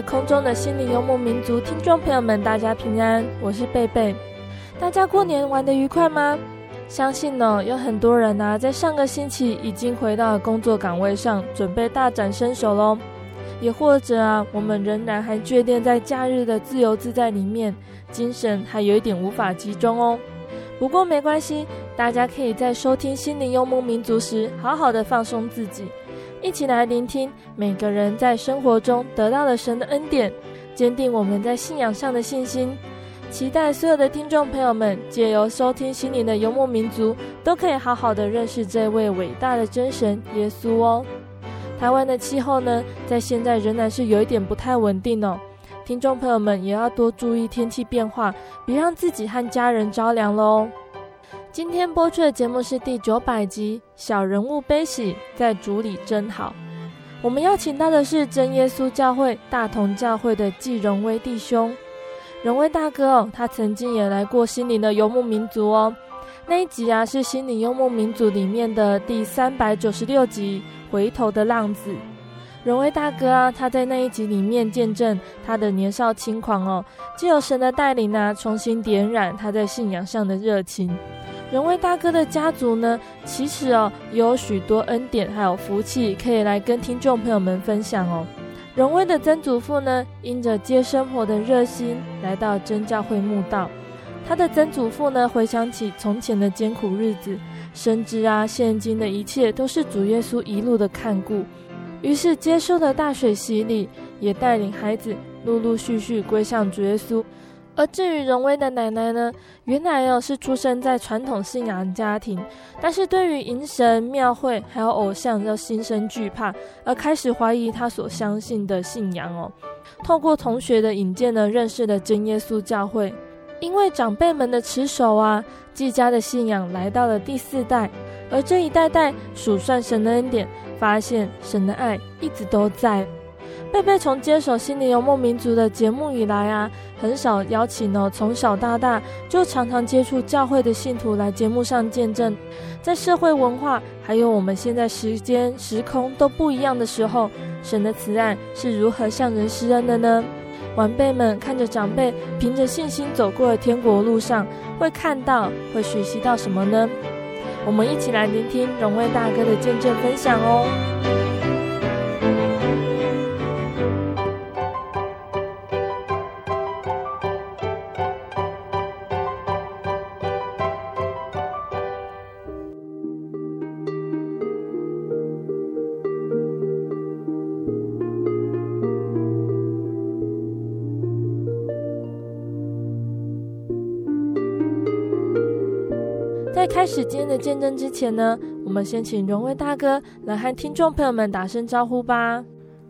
在空中的心灵游牧民族听众朋友们，大家平安，我是贝贝。大家过年玩得愉快吗？相信呢，有很多人啊，在上个星期已经回到工作岗位上，准备大展身手喽。也或者啊，我们仍然还眷恋在假日的自由自在里面，精神还有一点无法集中哦。不过没关系，大家可以在收听心灵游牧民族时，好好的放松自己。一起来聆听每个人在生活中得到了神的恩典，坚定我们在信仰上的信心。期待所有的听众朋友们借由收听心灵的游牧民族，都可以好好的认识这位伟大的真神耶稣哦。台湾的气候呢，在现在仍然是有一点不太稳定哦。听众朋友们也要多注意天气变化，别让自己和家人着凉了哦。今天播出的节目是第九百集《小人物悲喜，在主里真好》。我们邀请到的是真耶稣教会大同教会的纪荣威弟兄，荣威大哥哦，他曾经也来过心灵的游牧民族哦。那一集啊，是心灵游牧民族里面的第三百九十六集《回头的浪子》。荣威大哥啊，他在那一集里面见证他的年少轻狂哦，借由神的带领啊，重新点燃他在信仰上的热情。荣威大哥的家族呢，其实哦，有许多恩典还有福气，可以来跟听众朋友们分享哦。荣威的曾祖父呢，因着接生活的热心，来到真教会墓道。他的曾祖父呢，回想起从前的艰苦日子，深知啊，现今的一切都是主耶稣一路的看顾，于是接受了大水洗礼，也带领孩子陆陆续续归向主耶稣。而至于荣威的奶奶呢，原来哦是出生在传统信仰家庭，但是对于银神、庙会还有偶像，就心生惧怕，而开始怀疑他所相信的信仰哦。透过同学的引荐呢，认识了真耶稣教会。因为长辈们的持守啊，纪家的信仰来到了第四代，而这一代代数算神的恩典，发现神的爱一直都在。贝贝从接手心灵游牧民族的节目以来啊，很少邀请哦，从小到大就常常接触教会的信徒来节目上见证，在社会文化还有我们现在时间时空都不一样的时候，神的慈爱是如何向人施恩的呢？晚辈们看着长辈凭着信心走过了天国路上，会看到会学习到什么呢？我们一起来聆听荣威大哥的见证分享哦。开始今天的见证之前呢，我们先请荣威大哥来和听众朋友们打声招呼吧。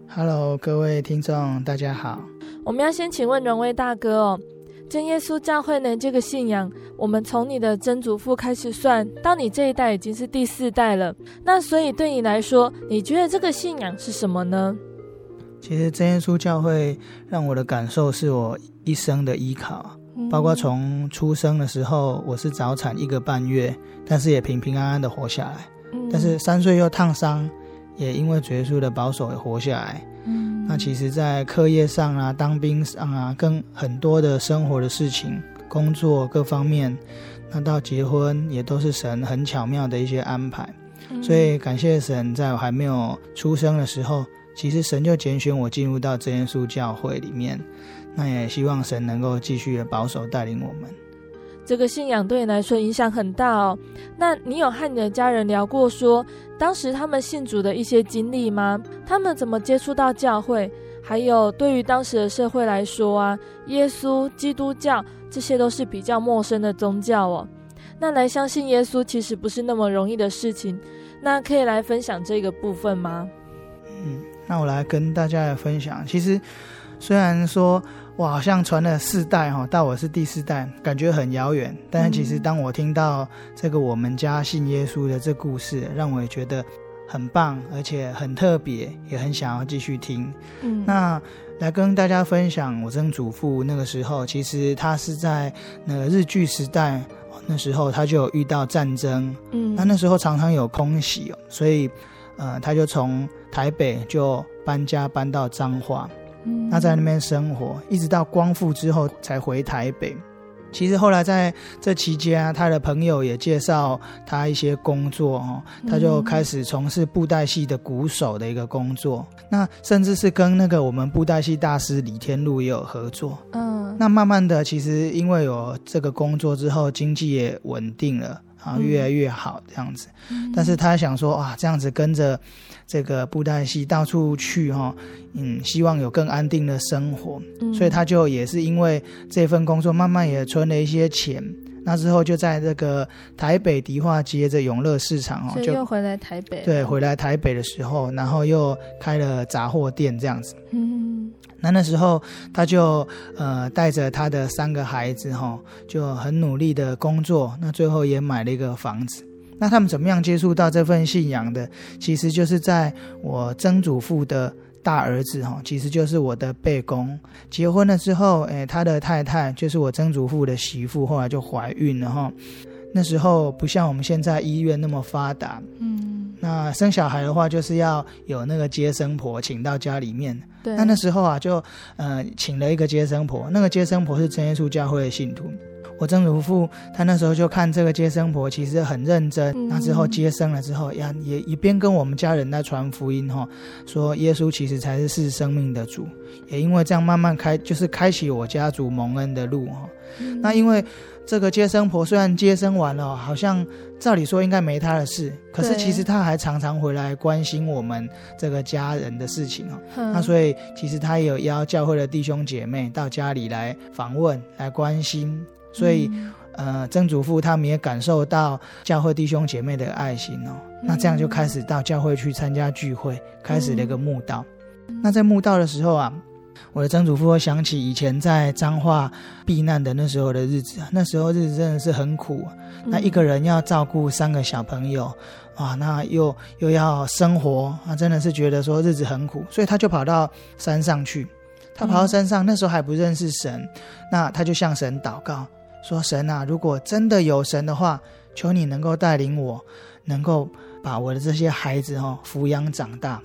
Hello，各位听众，大家好。我们要先请问荣威大哥哦，真耶稣教会呢这个信仰，我们从你的曾祖父开始算，到你这一代已经是第四代了。那所以对你来说，你觉得这个信仰是什么呢？其实真耶稣教会让我的感受是我一生的依靠。包括从出生的时候，我是早产一个半月，但是也平平安安的活下来。嗯、但是三岁又烫伤，也因为主耶稣的保守也活下来。嗯、那其实，在课业上啊，当兵上啊，跟很多的生活的事情、工作各方面，那到结婚也都是神很巧妙的一些安排。嗯、所以感谢神，在我还没有出生的时候，其实神就拣选我进入到真耶稣教会里面。那也希望神能够继续的保守带领我们。这个信仰对你来说影响很大哦。那你有和你的家人聊过说，当时他们信主的一些经历吗？他们怎么接触到教会？还有对于当时的社会来说啊，耶稣、基督教这些都是比较陌生的宗教哦。那来相信耶稣其实不是那么容易的事情。那可以来分享这个部分吗？嗯，那我来跟大家来分享。其实虽然说。我好像传了四代哈，到我是第四代，感觉很遥远。但是其实当我听到这个我们家信耶稣的这故事，让我也觉得很棒，而且很特别，也很想要继续听。嗯，那来跟大家分享，我曾祖父那个时候，其实他是在那个日据时代，那时候他就有遇到战争。嗯，那那时候常常有空袭，所以呃，他就从台北就搬家搬到彰化。那在那边生活，一直到光复之后才回台北。其实后来在这期间啊，他的朋友也介绍他一些工作哦，他就开始从事布袋戏的鼓手的一个工作。那甚至是跟那个我们布袋戏大师李天禄也有合作。嗯，那慢慢的，其实因为有这个工作之后，经济也稳定了。啊，越来越好这样子，嗯、但是他想说，啊，这样子跟着这个布袋戏到处去哈，嗯，希望有更安定的生活，嗯、所以他就也是因为这份工作，慢慢也存了一些钱。那之后就在这个台北迪化街这永乐市场哦，就又回来台北。对，回来台北的时候，然后又开了杂货店这样子。嗯。那那时候，他就呃带着他的三个孩子哈，就很努力的工作。那最后也买了一个房子。那他们怎么样接触到这份信仰的？其实就是在我曾祖父的大儿子哈，其实就是我的背公结婚了之后，诶，他的太太就是我曾祖父的媳妇，后来就怀孕了哈。那时候不像我们现在医院那么发达，嗯，那生小孩的话就是要有那个接生婆请到家里面。对，那那时候啊，就呃请了一个接生婆，那个接生婆是真耶稣教会的信徒。我曾祖父他那时候就看这个接生婆其实很认真，嗯、那之后接生了之后，呀也一边跟我们家人在传福音哈，说耶稣其实才是是生命的主，也因为这样慢慢开就是开启我家族蒙恩的路哈。嗯、那因为。这个接生婆虽然接生完了，好像照理说应该没她的事，可是其实她还常常回来关心我们这个家人的事情哦。嗯、那所以其实她也有邀教会的弟兄姐妹到家里来访问、来关心，所以、嗯、呃，曾祖父他们也感受到教会弟兄姐妹的爱心哦。嗯、那这样就开始到教会去参加聚会，开始了一个慕道。嗯、那在慕道的时候啊。我的曾祖父会想起以前在彰化避难的那时候的日子，那时候日子真的是很苦。那一个人要照顾三个小朋友啊，那又又要生活，啊，真的是觉得说日子很苦，所以他就跑到山上去。他跑到山上，那时候还不认识神，那他就向神祷告说：“神啊，如果真的有神的话，求你能够带领我，能够把我的这些孩子哦抚养长大。”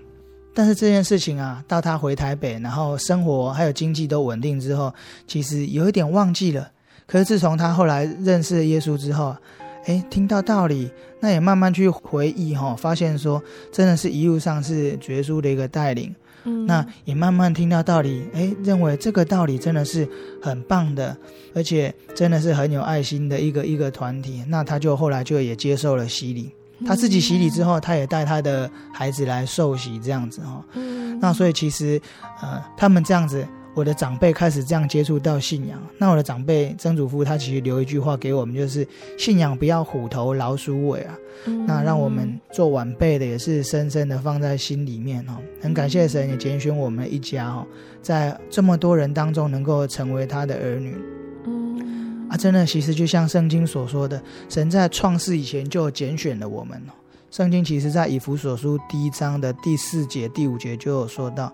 但是这件事情啊，到他回台北，然后生活还有经济都稳定之后，其实有一点忘记了。可是自从他后来认识了耶稣之后，哎，听到道理，那也慢慢去回忆哈、哦，发现说真的是一路上是耶稣的一个带领。嗯，那也慢慢听到道理，哎，认为这个道理真的是很棒的，而且真的是很有爱心的一个一个团体。那他就后来就也接受了洗礼。他自己洗礼之后，他也带他的孩子来受洗，这样子哈。嗯。那所以其实，呃，他们这样子，我的长辈开始这样接触到信仰。那我的长辈曾祖父他其实留一句话给我们，就是信仰不要虎头老鼠尾啊。嗯。那让我们做晚辈的也是深深的放在心里面哦。很感谢神也拣选我们一家哦，在这么多人当中能够成为他的儿女。啊，真的，其实就像圣经所说的，神在创世以前就拣选了我们哦。圣经其实在以弗所书第一章的第四节、第五节就有说到，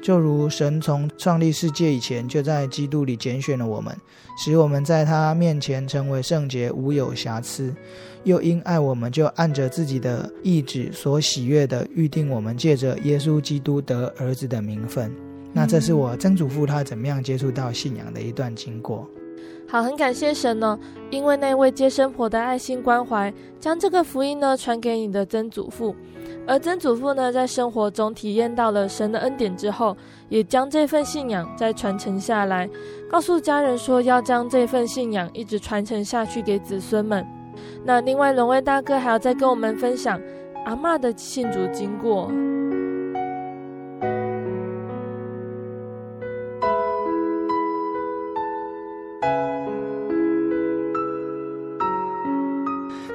就如神从创立世界以前就在基督里拣选了我们，使我们在他面前成为圣洁，无有瑕疵。又因爱我们，就按着自己的意志所喜悦的预定我们，借着耶稣基督得儿子的名分。那这是我曾祖父他怎么样接触到信仰的一段经过。好，很感谢神呢，因为那位接生婆的爱心关怀，将这个福音呢传给你的曾祖父，而曾祖父呢在生活中体验到了神的恩典之后，也将这份信仰再传承下来，告诉家人说要将这份信仰一直传承下去给子孙们。那另外，伦威大哥还要再跟我们分享阿嬷的信主经过。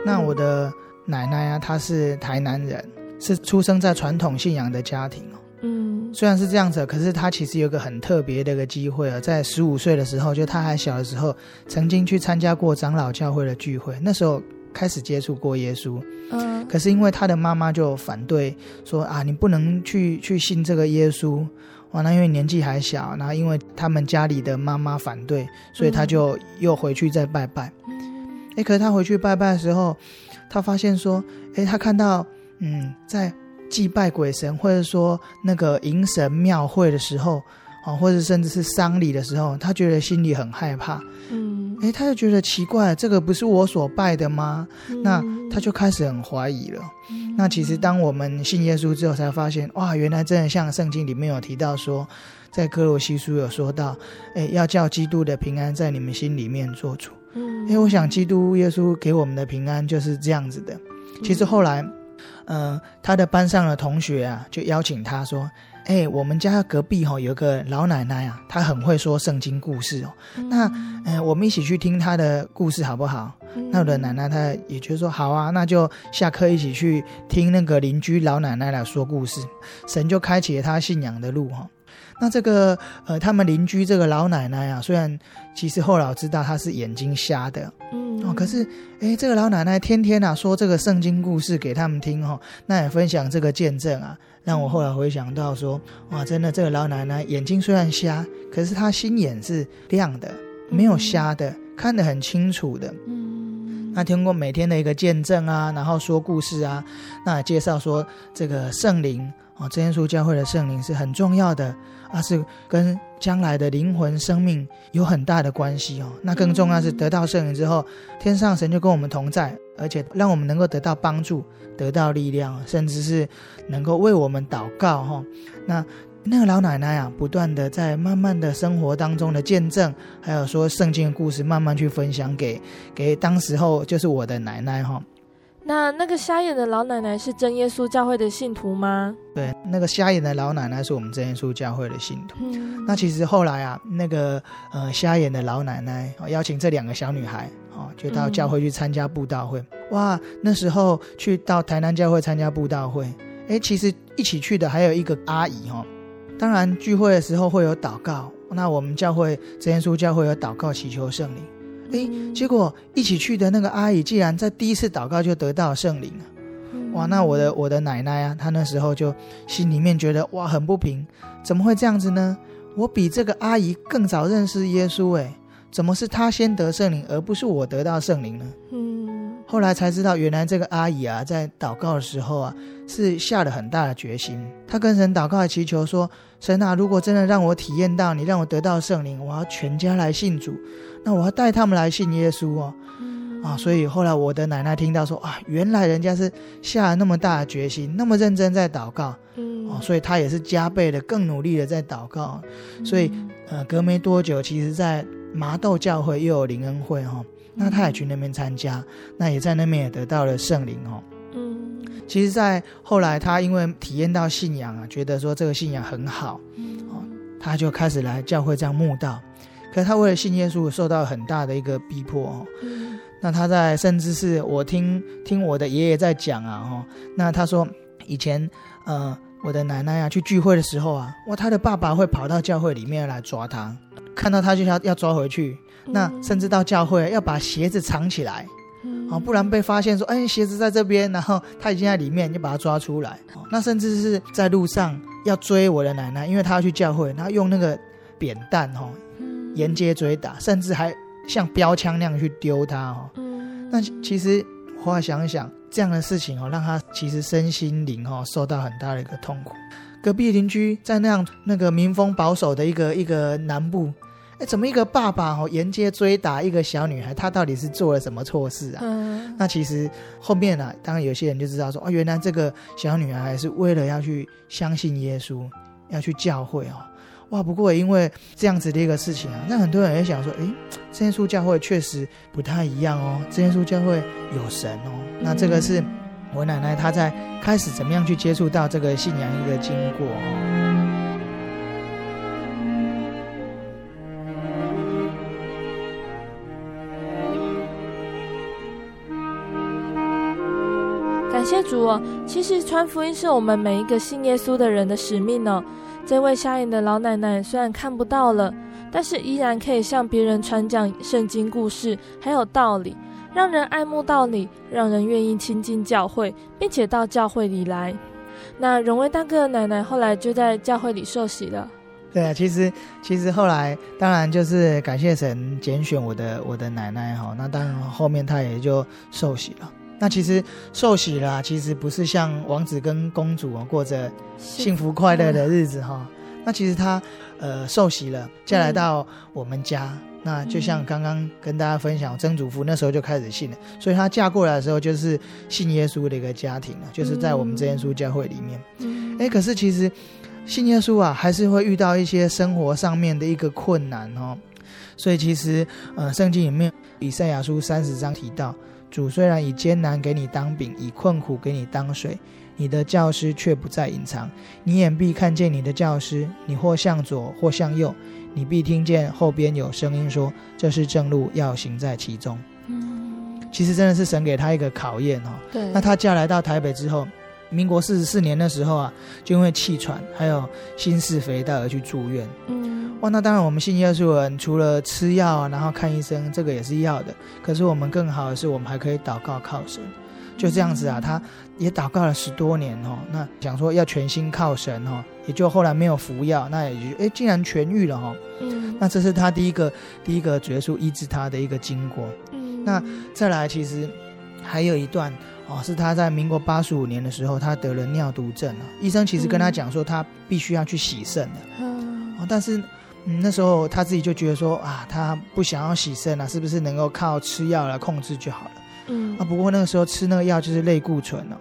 那我的奶奶啊，她是台南人，是出生在传统信仰的家庭哦。嗯，虽然是这样子，可是她其实有个很特别的一个机会啊，在十五岁的时候，就她还小的时候，曾经去参加过长老教会的聚会，那时候开始接触过耶稣。嗯，可是因为她的妈妈就反对说啊，你不能去去信这个耶稣。哇，那因为年纪还小，然后因为他们家里的妈妈反对，所以他就又回去再拜拜。哎，可是他回去拜拜的时候，他发现说，诶，他看到，嗯，在祭拜鬼神，或者说那个迎神庙会的时候，啊，或者甚至是丧礼的时候，他觉得心里很害怕。嗯，哎，他就觉得奇怪，这个不是我所拜的吗？嗯、那他就开始很怀疑了。嗯、那其实当我们信耶稣之后，才发现，哇，原来真的像圣经里面有提到说，在哥罗西书有说到，哎，要叫基督的平安在你们心里面做主。嗯，因为我想，基督耶稣给我们的平安就是这样子的。其实后来，呃，他的班上的同学啊，就邀请他说：“哎，我们家隔壁哈、哦、有个老奶奶啊，她很会说圣经故事哦。那，呃，我们一起去听她的故事好不好？”那我的奶奶她也觉得说：“好啊，那就下课一起去听那个邻居老奶奶来说故事。”神就开启了他信仰的路哈、哦。那这个呃，他们邻居这个老奶奶啊，虽然其实后来我知道她是眼睛瞎的，嗯。哦，可是哎，这个老奶奶天天啊说这个圣经故事给他们听哈、哦，那也分享这个见证啊，让我后来回想到说，哇，真的这个老奶奶眼睛虽然瞎，可是她心眼是亮的，没有瞎的，嗯、看得很清楚的。嗯，那听过每天的一个见证啊，然后说故事啊，那也介绍说这个圣灵啊，真耶稣教会的圣灵是很重要的。而是跟将来的灵魂生命有很大的关系哦。那更重要是得到圣灵之后，天上神就跟我们同在，而且让我们能够得到帮助、得到力量，甚至是能够为我们祷告哈。那那个老奶奶啊，不断的在慢慢的生活当中的见证，还有说圣经的故事，慢慢去分享给给当时候就是我的奶奶哈。那那个瞎眼的老奶奶是真耶稣教会的信徒吗？对，那个瞎眼的老奶奶是我们真耶稣教会的信徒。嗯，那其实后来啊，那个呃瞎眼的老奶奶邀请这两个小女孩哦，就到教会去参加布道会。嗯、哇，那时候去到台南教会参加布道会，哎，其实一起去的还有一个阿姨哦。当然聚会的时候会有祷告，那我们教会真耶稣教会有祷告祈求圣灵。哎，结果一起去的那个阿姨，竟然在第一次祷告就得到圣灵了，哇！那我的我的奶奶啊，她那时候就心里面觉得哇，很不平，怎么会这样子呢？我比这个阿姨更早认识耶稣，哎，怎么是她先得圣灵，而不是我得到圣灵呢？嗯，后来才知道，原来这个阿姨啊，在祷告的时候啊，是下了很大的决心，她跟神祷告祈求说：神啊，如果真的让我体验到你让我得到圣灵，我要全家来信主。那我要带他们来信耶稣哦，嗯、啊，所以后来我的奶奶听到说啊，原来人家是下了那么大的决心，那么认真在祷告，嗯，啊，所以他也是加倍的、更努力的在祷告，嗯、所以呃，隔没多久，其实在麻豆教会又有灵恩会哈、哦，那他也去那边参加，那也在那边也得到了圣灵哦，嗯，其实，在后来他因为体验到信仰啊，觉得说这个信仰很好，他就开始来教会这样慕道。可是他为了信耶稣，受到很大的一个逼迫哦。嗯、那他在甚至是我听听我的爷爷在讲啊，哈。那他说以前呃，我的奶奶啊去聚会的时候啊，哇，他的爸爸会跑到教会里面来抓他，看到他就要要抓回去。那甚至到教会要把鞋子藏起来。哦，不然被发现说，哎，鞋子在这边，然后他已经在里面，就把他抓出来。那甚至是在路上要追我的奶奶，因为他要去教会，然后用那个扁担哈，沿街追打，甚至还像标枪那样去丢他哈。那其实后来想一想，这样的事情哦，让他其实身心灵哦受到很大的一个痛苦。隔壁邻居在那样那个民风保守的一个一个南部，哎，怎么一个爸爸哦沿街追打一个小女孩？他到底是做了什么错事啊？嗯、那其实后面呢、啊，当然有些人就知道说，哦，原来这个小女孩是为了要去相信耶稣，要去教会哦。哇，不过因为这样子的一个事情啊，那很多人也想说，哎，真耶稣教会确实不太一样哦，真耶稣教会有神哦，那这个是。我奶奶她在开始怎么样去接触到这个信仰一个经过哦。感谢主哦，其实传福音是我们每一个信耶稣的人的使命哦。这位瞎眼的老奶奶虽然看不到了，但是依然可以向别人传讲圣经故事，还有道理。让人爱慕道理，让人愿意亲近教会，并且到教会里来。那荣威大哥的奶奶后来就在教会里受洗了。对啊，其实其实后来当然就是感谢神拣选我的我的奶奶哈。那当然后面她也就受洗了。那其实受洗啦，其实不是像王子跟公主过着幸福快乐的日子哈。那其实他呃受洗了，嫁来到我们家。嗯那就像刚刚跟大家分享，曾祖父那时候就开始信了，所以她嫁过来的时候就是信耶稣的一个家庭了，就是在我们真耶稣教会里面。嗯，哎，可是其实信耶稣啊，还是会遇到一些生活上面的一个困难哦。所以其实，呃，圣经里面以赛亚书三十章提到，主虽然以艰难给你当饼，以困苦给你当水，你的教师却不再隐藏，你眼必看见你的教师，你或向左或向右。你必听见后边有声音说：“这是正路，要行在其中。”嗯，其实真的是神给他一个考验哦。对。那他嫁来到台北之后，民国四十四年的时候啊，就因为气喘还有心室肥大而去住院。嗯。哇，那当然我们信耶稣人除了吃药然后看医生，这个也是要的。可是我们更好的是，我们还可以祷告靠神。就这样子啊，他也祷告了十多年哦。那想说要全心靠神哦，也就后来没有服药，那也就哎竟然痊愈了哈。嗯，那这是他第一个第一个主耶稣医治他的一个经过。嗯，那再来其实还有一段哦，是他在民国八十五年的时候，他得了尿毒症啊。医生其实跟他讲说，他必须要去洗肾的。嗯，哦，但是嗯那时候他自己就觉得说啊，他不想要洗肾啊，是不是能够靠吃药来控制就好了？嗯啊，不过那个时候吃那个药就是类固醇哦，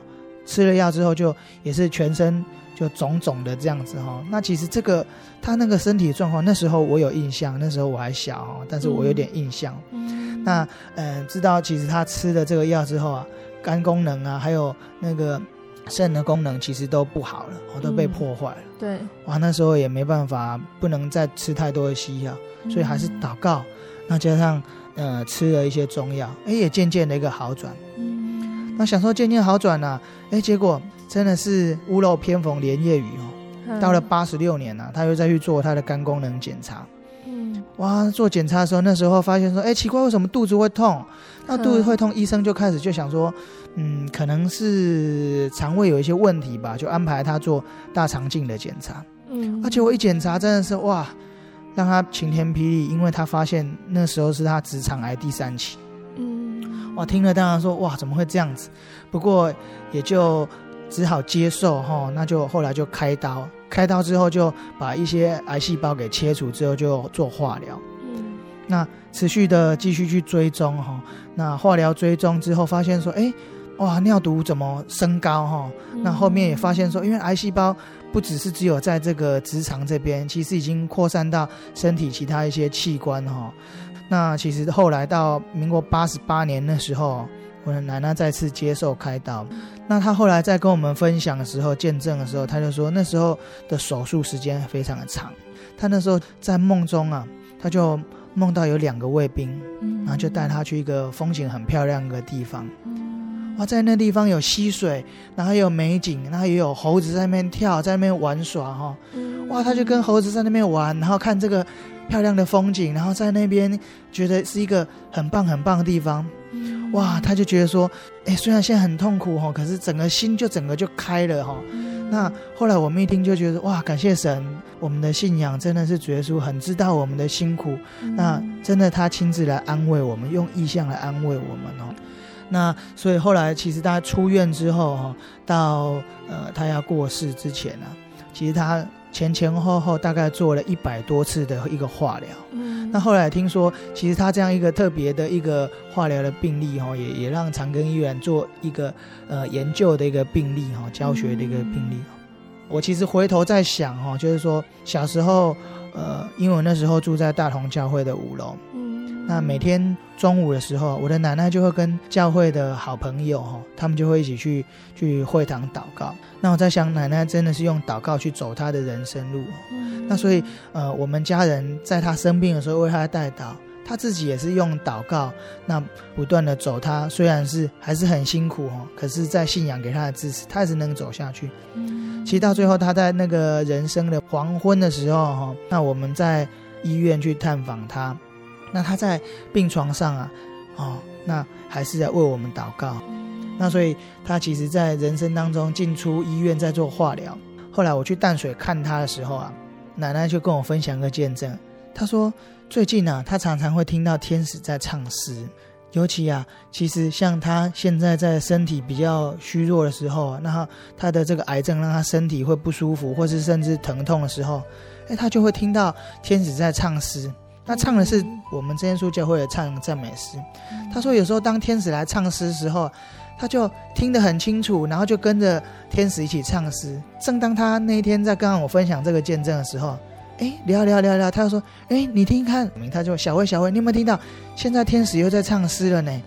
吃了药之后就也是全身就肿肿的这样子哈、哦。那其实这个他那个身体状况，那时候我有印象，那时候我还小哦，但是我有点印象。嗯，那嗯、呃，知道其实他吃了这个药之后啊，肝功能啊，还有那个肾的功能其实都不好了，哦，都被破坏了。嗯、对，哇，那时候也没办法，不能再吃太多的西药，所以还是祷告。嗯、那加上。呃，吃了一些中药，哎，也渐渐的一个好转。嗯，那想说渐渐好转了，哎，结果真的是屋漏偏逢连夜雨哦。嗯、到了八十六年了，他又再去做他的肝功能检查。嗯，哇，做检查的时候，那时候发现说，哎，奇怪，为什么肚子会痛？那肚子会痛，嗯、医生就开始就想说，嗯，可能是肠胃有一些问题吧，就安排他做大肠镜的检查。嗯，而且我一检查，真的是哇。让他晴天霹雳，因为他发现那时候是他直肠癌第三期。嗯，哇，听了当然说哇，怎么会这样子？不过也就只好接受哈，那就后来就开刀，开刀之后就把一些癌细胞给切除之后就做化疗。嗯，那持续的继续去追踪哈，那化疗追踪之后发现说，哎，哇，尿毒怎么升高哈？那后面也发现说，因为癌细胞。不只是只有在这个直肠这边，其实已经扩散到身体其他一些器官哈。那其实后来到民国八十八年的时候，我的奶奶再次接受开刀。那她后来在跟我们分享的时候，见证的时候，她就说那时候的手术时间非常的长。她那时候在梦中啊，她就梦到有两个卫兵，然后就带他去一个风景很漂亮的地方。哇，在那地方有溪水，然后有美景，然后也有猴子在那边跳，在那边玩耍哈。哇，他就跟猴子在那边玩，然后看这个漂亮的风景，然后在那边觉得是一个很棒很棒的地方。哇，他就觉得说，哎，虽然现在很痛苦哈，可是整个心就整个就开了哈。那后来我们一听就觉得，哇，感谢神，我们的信仰真的是主耶稣很知道我们的辛苦，那真的他亲自来安慰我们，用意象来安慰我们哦。那所以后来其实他出院之后哈，到呃他要过世之前呢，其实他。前前后后大概做了一百多次的一个化疗，嗯，那后来听说，其实他这样一个特别的一个化疗的病例哈，也也让长庚医院做一个呃研究的一个病例哈，教学的一个病例。我其实回头在想哈，就是说小时候，呃，因为我那时候住在大同教会的五楼。那每天中午的时候，我的奶奶就会跟教会的好朋友哈，他们就会一起去去会堂祷告。那我在想，奶奶真的是用祷告去走她的人生路。那所以呃，我们家人在她生病的时候为她代祷，她自己也是用祷告，那不断的走她。她虽然是还是很辛苦哈，可是在信仰给她的支持，她还是能走下去。其实到最后，她在那个人生的黄昏的时候哈，那我们在医院去探访她。那他在病床上啊，哦，那还是在为我们祷告。那所以他其实，在人生当中进出医院在做化疗。后来我去淡水看他的时候啊，奶奶就跟我分享一个见证。他说最近啊，他常常会听到天使在唱诗。尤其啊，其实像他现在在身体比较虚弱的时候啊，那他，他的这个癌症让他身体会不舒服，或是甚至疼痛的时候，哎，他就会听到天使在唱诗。他唱的是我们真耶稣教会的唱赞美诗。他说有时候当天使来唱诗的时候，他就听得很清楚，然后就跟着天使一起唱诗。正当他那一天在跟我分享这个见证的时候，哎，聊聊聊聊，他就说：“哎，你听看。”他就小薇小薇，你有没有听到？现在天使又在唱诗了呢。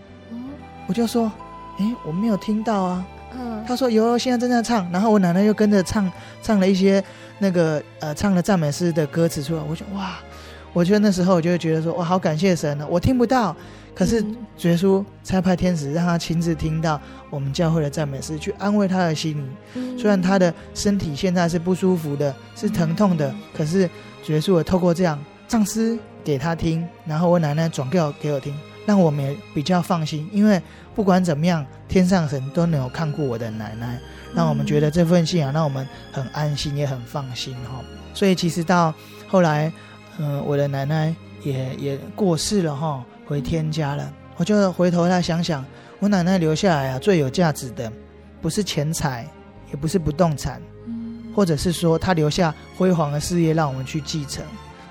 我就说：“哎，我没有听到啊。”他说：“有，现在正在唱。”然后我奶奶又跟着唱，唱了一些那个呃唱了赞美诗的歌词出来。我就：“哇！”我觉得那时候我就会觉得说，我好感谢神呢。我听不到，可是主耶稣差派天使让他亲自听到我们教会的赞美诗，去安慰他的心灵。虽然他的身体现在是不舒服的，是疼痛的，可是主耶稣也透过这样唱诗给他听，然后我奶奶转告给我听，让我们也比较放心。因为不管怎么样，天上神都能有看顾我的奶奶，让我们觉得这份信仰让我们很安心，也很放心哈。所以其实到后来。嗯，我的奶奶也也过世了哈，回天家了。我就回头来想想，我奶奶留下来啊，最有价值的，不是钱财，也不是不动产，或者是说她留下辉煌的事业让我们去继承，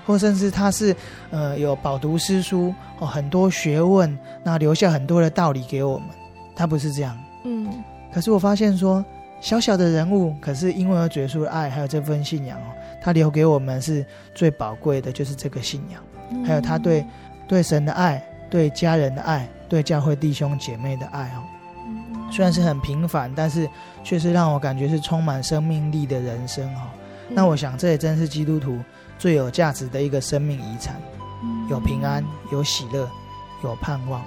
或甚至她是呃有饱读诗书哦，很多学问，那留下很多的道理给我们。她不是这样，嗯。可是我发现说，小小的人物，可是因为有绝处的爱，还有这份信仰哦。他留给我们是最宝贵的，就是这个信仰，还有他对对神的爱、对家人的爱、对教会弟兄姐妹的爱哦。虽然是很平凡，但是却是让我感觉是充满生命力的人生哦。那我想这也真是基督徒最有价值的一个生命遗产，有平安、有喜乐、有盼望。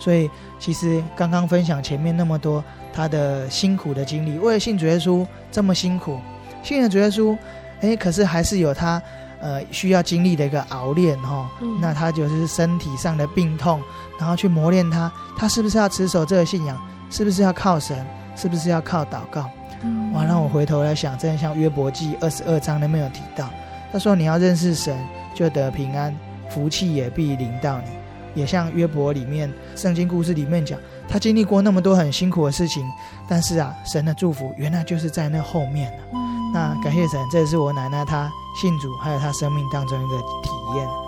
所以其实刚刚分享前面那么多他的辛苦的经历，为了信主耶稣这么辛苦，信了主耶稣。哎，可是还是有他，呃，需要经历的一个熬炼哈、哦。嗯、那他就是身体上的病痛，然后去磨练他，他是不是要持守这个信仰？是不是要靠神？是不是要靠祷告？嗯、哇，让我回头来想，真的像约伯记二十二章里面有提到，他说你要认识神，就得平安，福气也必临到你。也像约伯里面圣经故事里面讲，他经历过那么多很辛苦的事情，但是啊，神的祝福原来就是在那后面那感谢神，这也是我奶奶她信主，还有她生命当中一个体验。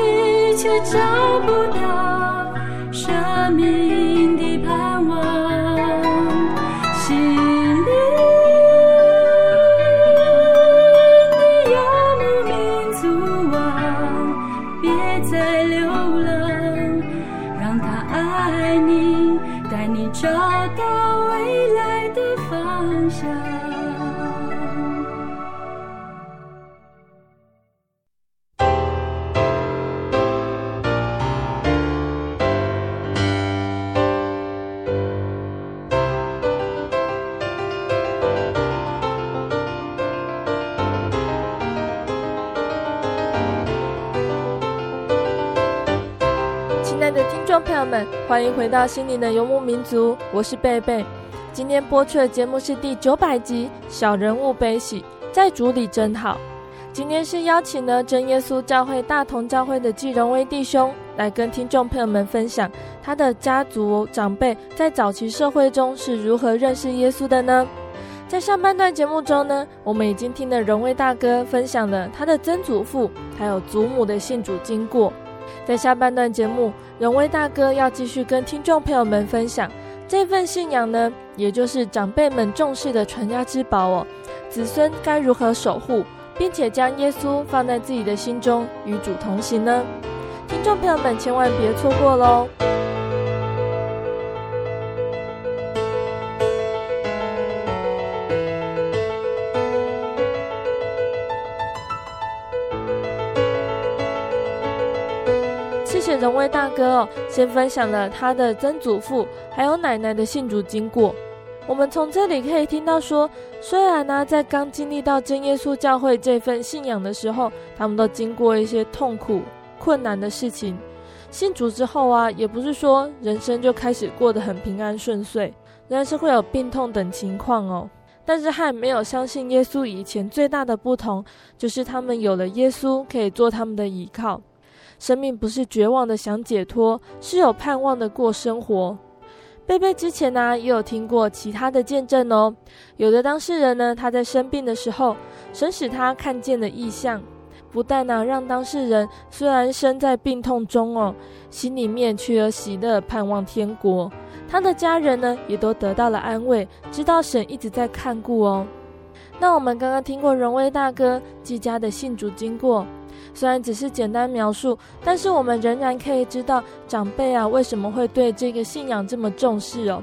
却找不到生命。友们，欢迎回到心灵的游牧民族，我是贝贝。今天播出的节目是第九百集《小人物悲喜，在主里真好》。今天是邀请了真耶稣教会大同教会的季荣威弟兄来跟听众朋友们分享他的家族长辈在早期社会中是如何认识耶稣的呢？在上半段节目中呢，我们已经听了荣威大哥分享了他的曾祖父还有祖母的信主经过。在下半段节目，荣威大哥要继续跟听众朋友们分享这份信仰呢，也就是长辈们重视的传家之宝哦。子孙该如何守护，并且将耶稣放在自己的心中，与主同行呢？听众朋友们千万别错过喽！两位大哥哦，先分享了他的曾祖父还有奶奶的信主经过。我们从这里可以听到说，虽然呢，在刚经历到真耶稣教会这份信仰的时候，他们都经过一些痛苦、困难的事情。信主之后啊，也不是说人生就开始过得很平安顺遂，仍然是会有病痛等情况哦。但是和没有相信耶稣以前最大的不同，就是他们有了耶稣可以做他们的依靠。生命不是绝望的想解脱，是有盼望的过生活。贝贝之前呢、也有听过其他的见证哦。有的当事人呢，他在生病的时候，神使他看见了异象，不但呢、啊、让当事人虽然身在病痛中哦，心里面却有喜乐，盼望天国。他的家人呢也都得到了安慰，知道神一直在看顾哦。那我们刚刚听过荣威大哥季家的信主经过。虽然只是简单描述，但是我们仍然可以知道长辈啊为什么会对这个信仰这么重视哦。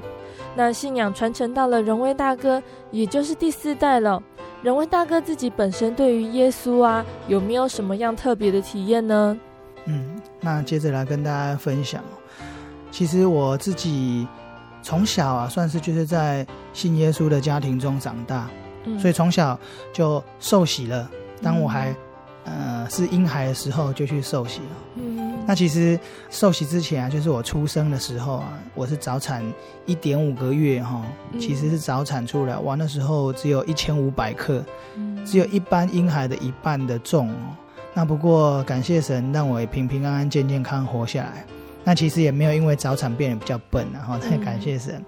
那信仰传承到了荣威大哥，也就是第四代了。荣威大哥自己本身对于耶稣啊有没有什么样特别的体验呢？嗯，那接着来跟大家分享。其实我自己从小啊算是就是在信耶稣的家庭中长大，嗯，所以从小就受洗了。当我还呃，是婴孩的时候就去受洗了。嗯，那其实受洗之前啊，就是我出生的时候啊，我是早产一点五个月哈，其实是早产出来，哇，那时候只有一千五百克，只有一般婴孩的一半的重哦。那不过感谢神，让我也平平安安、健健康活下来。那其实也没有因为早产变得比较笨啊，哈，太 感谢神。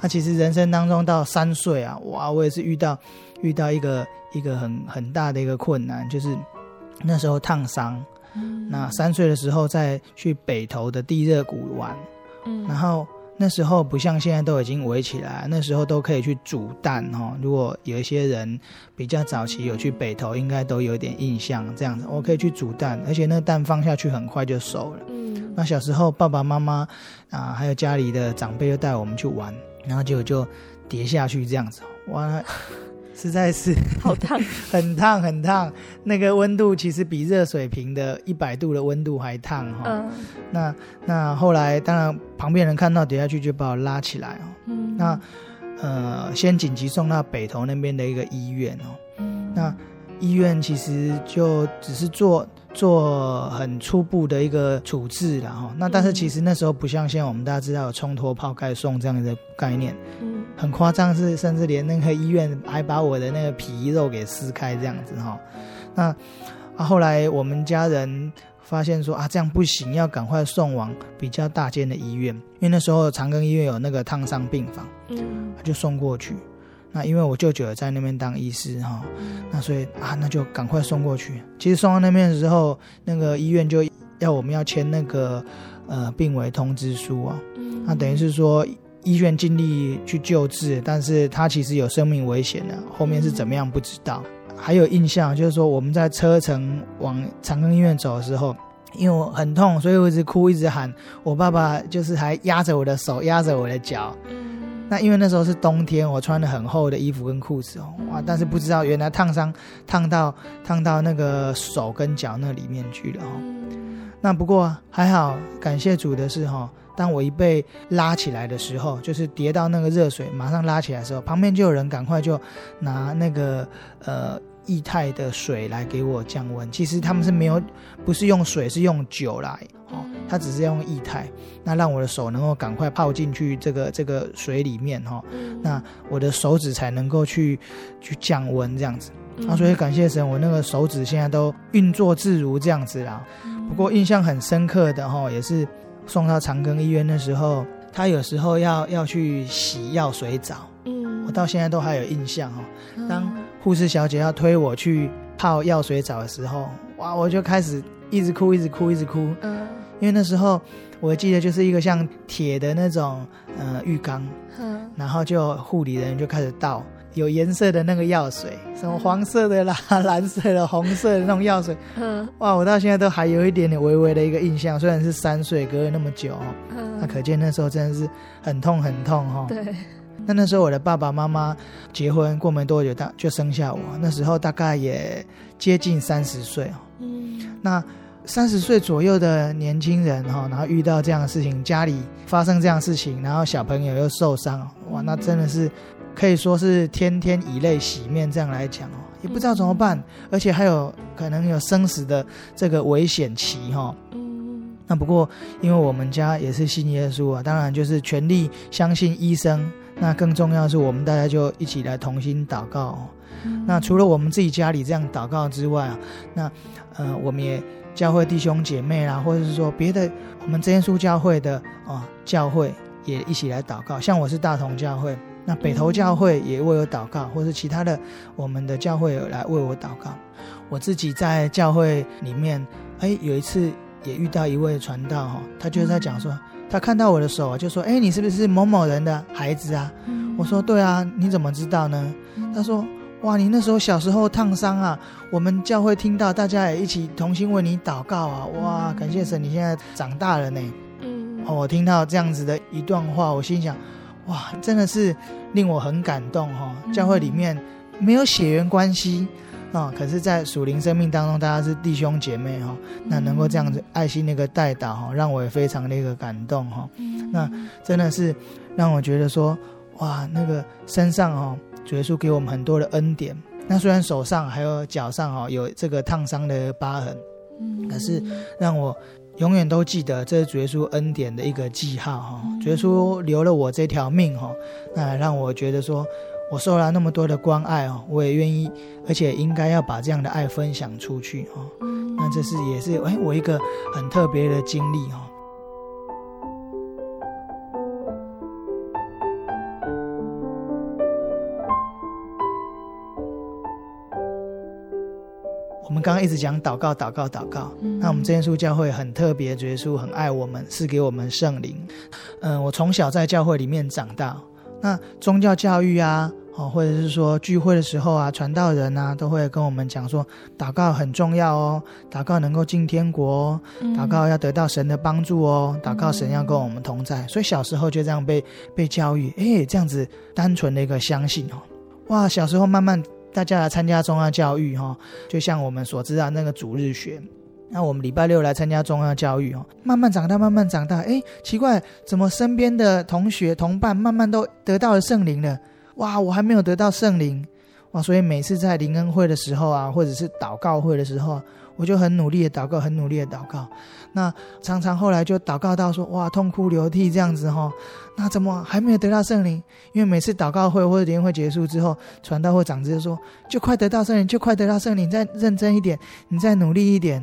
那其实人生当中到三岁啊，哇，我也是遇到遇到一个一个很很大的一个困难，就是。那时候烫伤，嗯、那三岁的时候再去北投的地热谷玩，嗯，然后那时候不像现在都已经围起来，那时候都可以去煮蛋哦。如果有一些人比较早期有去北投，应该都有点印象。这样子，我可以去煮蛋，而且那个蛋放下去很快就熟了。嗯，那小时候爸爸妈妈啊，还有家里的长辈又带我们去玩，然后结果就跌下去这样子，哇！实在是 好烫，很烫很烫，那个温度其实比热水瓶的一百度的温度还烫哈。嗯。那那后来当然旁边人看到跌下去就把我拉起来哦。嗯。那呃先紧急送到北投那边的一个医院哦。嗯。那医院其实就只是做做很初步的一个处置了哈。那但是其实那时候不像现在我们大家知道有冲脱泡盖送这样的概念，嗯，很夸张是甚至连那个医院还把我的那个皮肉给撕开这样子哈。那啊后来我们家人。发现说啊，这样不行，要赶快送往比较大间的医院，因为那时候长庚医院有那个烫伤病房，嗯，他就送过去。那因为我舅舅也在那边当医师哈，嗯、那所以啊，那就赶快送过去。其实送到那边的时候，那个医院就要我们要签那个呃病危通知书啊，嗯、那等于是说医院尽力去救治，但是他其实有生命危险的，后面是怎么样不知道。还有印象，就是说我们在车程往长庚医院走的时候，因为我很痛，所以我一直哭，一直喊。我爸爸就是还压着我的手，压着我的脚。嗯。那因为那时候是冬天，我穿了很厚的衣服跟裤子哦，哇！但是不知道原来烫伤烫到烫到那个手跟脚那里面去了哦。那不过还好，感谢主的是哈，当我一被拉起来的时候，就是跌到那个热水，马上拉起来的时候，旁边就有人赶快就拿那个呃。液态的水来给我降温，其实他们是没有，不是用水，是用酒来哦，他只是用液态，那让我的手能够赶快泡进去这个这个水里面哈，那我的手指才能够去去降温这样子，啊，所以感谢神，我那个手指现在都运作自如这样子啦。不过印象很深刻的哈，也是送到长庚医院的时候，他有时候要要去洗药水澡，嗯，我到现在都还有印象哈，当。护士小姐要推我去泡药水澡的时候，哇，我就开始一直哭，一直哭，一直哭。嗯，因为那时候我记得就是一个像铁的那种呃浴缸，嗯，然后就护理人就开始倒有颜色的那个药水，什么黄色的啦、蓝色的、红色的那种药水。嗯，哇，我到现在都还有一点点微微的一个印象，虽然是三岁，隔了那么久，嗯，那可见那时候真的是很痛很痛哈。对。那那时候我的爸爸妈妈结婚过没多久，大就生下我。那时候大概也接近三十岁哦。嗯。那三十岁左右的年轻人哈，然后遇到这样的事情，家里发生这样的事情，然后小朋友又受伤，哇，那真的是可以说是天天以泪洗面这样来讲哦，也不知道怎么办，而且还有可能有生死的这个危险期哈。嗯。那不过因为我们家也是信耶稣啊，当然就是全力相信医生。那更重要的是，我们大家就一起来同心祷告哦。嗯。那除了我们自己家里这样祷告之外啊，那呃，我们也教会弟兄姐妹啦，或者是说别的我们真耶稣教会的啊教会也一起来祷告。像我是大同教会，那北投教会也为我祷告，或是其他的我们的教会有来为我祷告。我自己在教会里面，哎，有一次也遇到一位传道哈，他就是在讲说。他看到我的手啊，就说：“哎，你是不是某某人的孩子啊？”嗯、我说：“对啊，你怎么知道呢？”嗯、他说：“哇，你那时候小时候烫伤啊，我们教会听到，大家也一起同心为你祷告啊！哇，感谢神，你现在长大了呢。”嗯，哦，我听到这样子的一段话，我心想：“哇，真的是令我很感动哈、哦！教会里面没有血缘关系。”啊、哦！可是，在属灵生命当中，大家是弟兄姐妹哈、哦，那能够这样子爱心那个带导哈，让我也非常的一个感动哈、哦。那真的是让我觉得说，哇，那个身上哈、哦，主耶稣给我们很多的恩典。那虽然手上还有脚上哈、哦，有这个烫伤的疤痕，可是让我永远都记得这是主耶稣恩典的一个记号哈。主耶稣留了我这条命哈，那让我觉得说。我受了那么多的关爱哦，我也愿意，而且应该要把这样的爱分享出去哦。嗯，那这是也是哎，我一个很特别的经历哦。我们刚刚一直讲祷告，祷告，祷告。那我们真耶稣教会很特别，耶稣很爱我们，赐给我们圣灵。嗯，我从小在教会里面长大，那宗教教育啊。哦，或者是说聚会的时候啊，传道人啊，都会跟我们讲说，祷告很重要哦，祷告能够进天国哦，祷告要得到神的帮助哦，祷告神要跟我们同在。所以小时候就这样被被教育，哎，这样子单纯的一个相信哦，哇，小时候慢慢大家来参加宗教教育哈，就像我们所知道那个主日学，那我们礼拜六来参加宗教教育哦，慢慢长大，慢慢长大，哎，奇怪，怎么身边的同学同伴慢慢都得到了圣灵了？哇，我还没有得到圣灵，哇，所以每次在灵恩会的时候啊，或者是祷告会的时候，我就很努力的祷告，很努力的祷告。那常常后来就祷告到说，哇，痛哭流涕这样子哈。那怎么还没有得到圣灵？因为每次祷告会或者灵恩会结束之后，传道会长子就说，就快得到圣灵，就快得到圣灵，再认真一点，你再努力一点。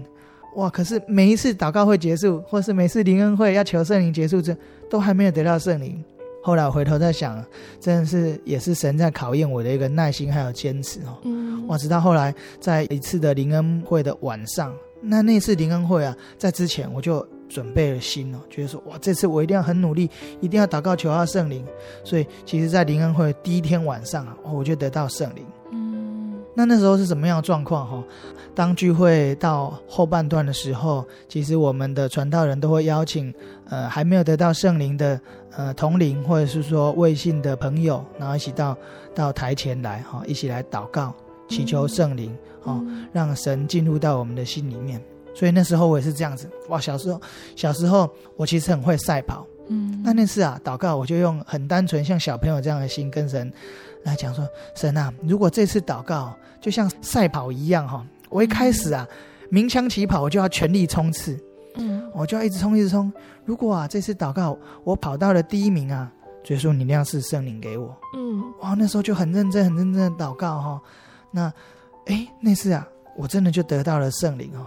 哇，可是每一次祷告会结束，或是每次灵恩会要求圣灵结束之，都还没有得到圣灵。后来我回头在想，真的是也是神在考验我的一个耐心还有坚持哦。嗯，我直到后来在一次的灵恩会的晚上，那那次灵恩会啊，在之前我就准备了心哦，觉得说哇，这次我一定要很努力，一定要祷告求到圣灵。所以其实，在灵恩会第一天晚上啊，我就得到圣灵。嗯，那那时候是什么样的状况哈？当聚会到后半段的时候，其实我们的传道人都会邀请呃还没有得到圣灵的。呃，同龄或者是说未信的朋友，然后一起到到台前来哈、哦，一起来祷告，祈求圣灵，哦，让神进入到我们的心里面。所以那时候我也是这样子，哇，小时候小时候我其实很会赛跑，嗯，那那次啊祷告，我就用很单纯像小朋友这样的心跟神来讲说，神啊，如果这次祷告就像赛跑一样哈、哦，我一开始啊鸣枪起跑，我就要全力冲刺。嗯，我就要一直冲，一直冲。如果啊，这次祷告我跑到了第一名啊，所以说你那样是圣灵给我。嗯，哇，那时候就很认真、很认真的祷告哈、哦。那，哎，那次啊，我真的就得到了圣灵哦，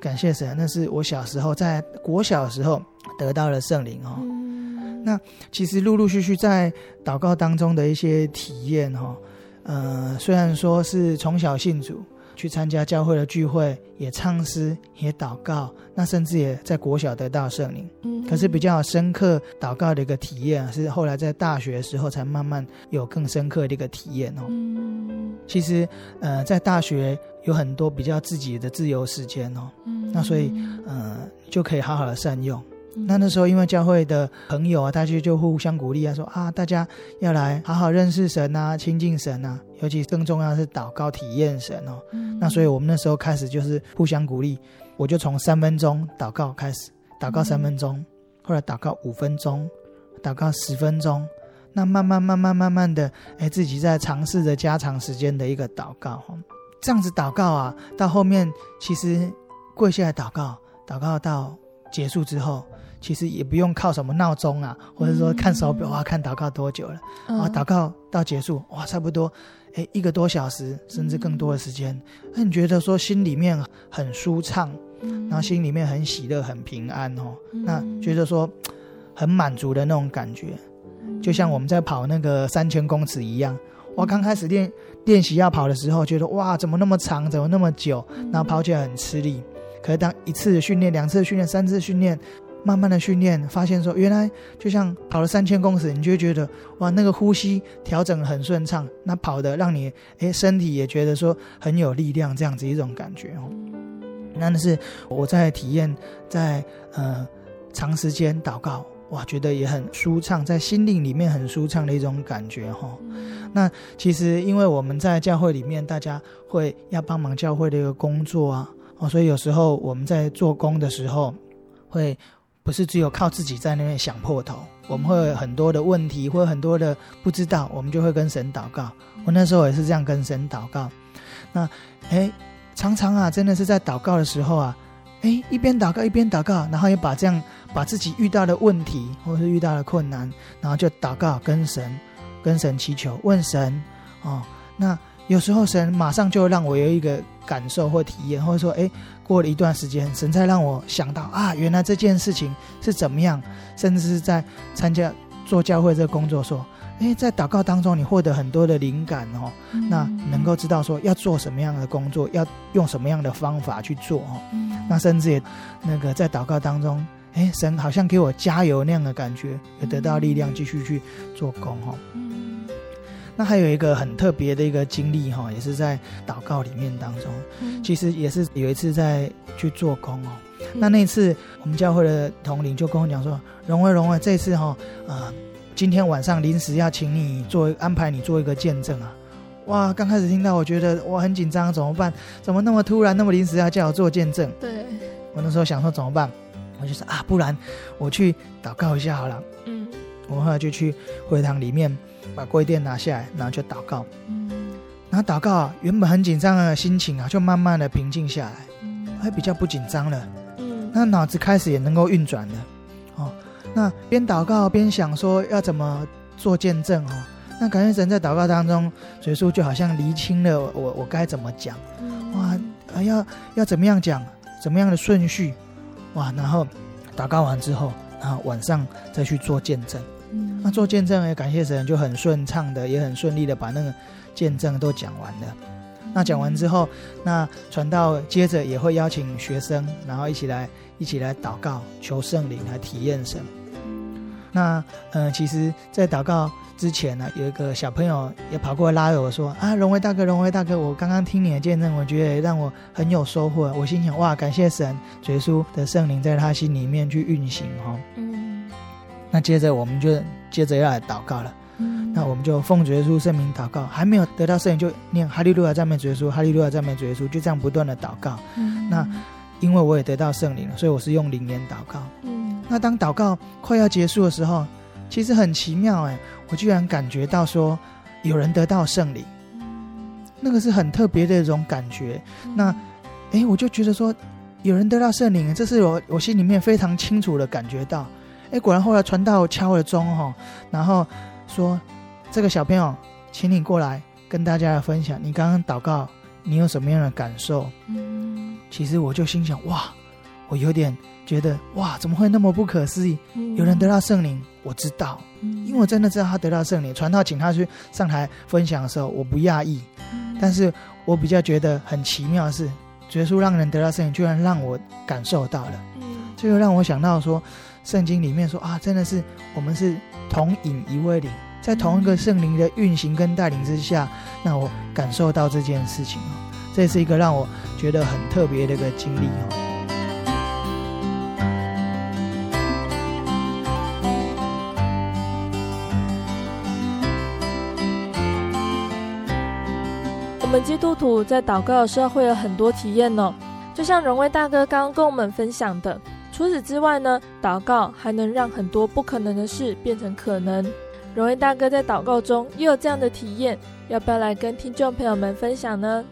感谢神。那是我小时候在国小的时候得到了圣灵哦。嗯、那其实陆陆续续在祷告当中的一些体验哈、哦，呃，虽然说是从小信主。去参加教会的聚会，也唱诗，也祷告，那甚至也在国小得到圣灵。嗯，可是比较深刻祷告的一个体验，是后来在大学的时候才慢慢有更深刻的一个体验哦。嗯，其实呃，在大学有很多比较自己的自由时间哦。嗯，那所以呃，就可以好好的善用。那那时候，因为教会的朋友啊，大家就互相鼓励啊，说啊，大家要来好好认识神啊，亲近神啊，尤其更重要的是祷告体验神哦。嗯、那所以我们那时候开始就是互相鼓励，我就从三分钟祷告开始，祷告三分钟，嗯、后来祷告五分钟，祷告十分钟，那慢慢慢慢慢慢的，哎，自己在尝试着加长时间的一个祷告哈。这样子祷告啊，到后面其实跪下来祷告，祷告到结束之后。其实也不用靠什么闹钟啊，或者说看手表啊，看祷告多久了，啊、嗯，祷告到结束哇，差不多哎一个多小时，甚至更多的时间，那、嗯、你觉得说心里面很舒畅，嗯、然后心里面很喜乐、很平安哦，嗯、那觉得说很满足的那种感觉，嗯、就像我们在跑那个三千公尺一样。我刚开始练练习要跑的时候，觉得哇，怎么那么长，怎么那么久，然后跑起来很吃力。可是当一次训练、两次训练、三次训练。慢慢的训练，发现说原来就像跑了三千公尺，你就觉得哇，那个呼吸调整很顺畅，那跑的让你诶身体也觉得说很有力量，这样子一种感觉哦。那那是我在体验，在呃长时间祷告，哇，觉得也很舒畅，在心灵里面很舒畅的一种感觉哈、哦。那其实因为我们在教会里面，大家会要帮忙教会的一个工作啊，哦，所以有时候我们在做工的时候会。不是只有靠自己在那边想破头，我们会有很多的问题，会有很多的不知道，我们就会跟神祷告。我那时候也是这样跟神祷告。那，哎，常常啊，真的是在祷告的时候啊，哎，一边祷告一边祷告，然后也把这样把自己遇到的问题或是遇到的困难，然后就祷告跟神跟神祈求，问神哦，那。有时候神马上就让我有一个感受或体验，或者说，诶，过了一段时间，神才让我想到啊，原来这件事情是怎么样。甚至是在参加做教会这个工作，说，诶，在祷告当中你获得很多的灵感哦，嗯、那能够知道说要做什么样的工作，要用什么样的方法去做哦。嗯、那甚至也那个在祷告当中，诶，神好像给我加油那样的感觉，有得到力量继续去做工哦。那还有一个很特别的一个经历哈，也是在祷告里面当中，嗯、其实也是有一次在去做工哦。嗯、那那次我们教会的统领就跟我讲说：“荣威，荣威，这次哈，呃，今天晚上临时要请你做安排，你做一个见证啊。”哇，刚开始听到我觉得我很紧张，怎么办？怎么那么突然，那么临时要叫我做见证？对，我那时候想说怎么办？我就说啊，不然我去祷告一下好了。嗯，我后来就去会堂里面。把柜垫拿下来，然后就祷告。嗯，然然后祷告啊，原本很紧张的心情啊，就慢慢的平静下来，还比较不紧张了。嗯，那脑子开始也能够运转了。哦，那边祷告边想说要怎么做见证哦。那感觉神在祷告当中，耶稣就好像厘清了我我该怎么讲。哇，啊要要怎么样讲，怎么样的顺序。哇，然后祷告完之后，然后晚上再去做见证。嗯，那做见证也感谢神，就很顺畅的，也很顺利的把那个见证都讲完了。那讲完之后，那传道接着也会邀请学生，然后一起来一起来祷告，求圣灵来体验神。那嗯、呃，其实，在祷告之前呢，有一个小朋友也跑过来拉着我说：“啊，荣威大哥，荣威大哥，我刚刚听你的见证，我觉得让我很有收获。我心想：哇，感谢神，耶稣的圣灵在他心里面去运行哈。嗯。那接着我们就接着要来祷告了。嗯。那我们就奉主耶稣圣名祷告，还没有得到圣灵就念哈利路亚赞美主耶稣，哈利路亚赞美主耶稣，就这样不断的祷告。嗯。那因为我也得到圣灵了，所以我是用灵言祷告。嗯。那当祷告快要结束的时候，其实很奇妙哎。我居然感觉到说，有人得到圣灵，那个是很特别的一种感觉。那，哎，我就觉得说，有人得到圣灵，这是我我心里面非常清楚的感觉到。哎，果然后来传道敲了钟哈，然后说，这个小朋友，请你过来跟大家分享，你刚刚祷告，你有什么样的感受？嗯，其实我就心想，哇，我有点觉得，哇，怎么会那么不可思议？有人得到圣灵，我知道。因为我真的知道他得到圣灵，传道请他去上台分享的时候，我不讶异，但是我比较觉得很奇妙的是，耶稣让人得到圣灵，居然让我感受到了，这就让我想到说，圣经里面说啊，真的是我们是同饮一位灵，在同一个圣灵的运行跟带领之下，那我感受到这件事情哦，这是一个让我觉得很特别的一个经历哦。我们基督徒在祷告的时候会有很多体验哦，就像荣威大哥刚刚跟我们分享的。除此之外呢，祷告还能让很多不可能的事变成可能。荣威大哥在祷告中也有这样的体验，要不要来跟听众朋友们分享呢？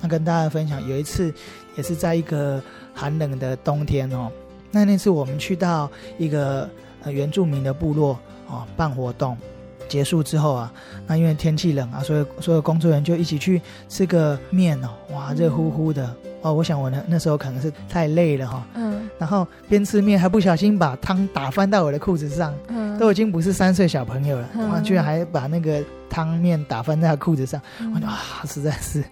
那跟大家分享，有一次也是在一个寒冷的冬天哦，那那次我们去到一个原住民的部落哦办活动。结束之后啊，那因为天气冷啊，所以所有工作人员就一起去吃个面哦，哇，热乎乎的哦。我想我那那时候可能是太累了哈、哦，嗯，然后边吃面还不小心把汤打翻到我的裤子上，嗯，都已经不是三岁小朋友了，哇、嗯，居然还把那个汤面打翻在裤子上，嗯、我就啊，实在是，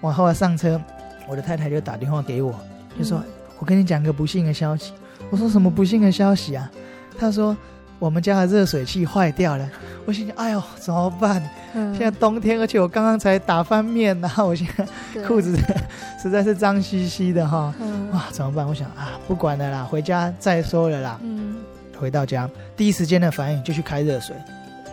我后来上车，我的太太就打电话给我，就说、嗯、我跟你讲个不幸的消息。我说什么不幸的消息啊？她说。我们家的热水器坏掉了，我心想：哎呦，怎么办？嗯、现在冬天，而且我刚刚才打翻面，然后我现在裤子 实在是脏兮兮的哈。嗯、哇，怎么办？我想啊，不管了啦，回家再说了啦。嗯、回到家，第一时间的反应就去开热水，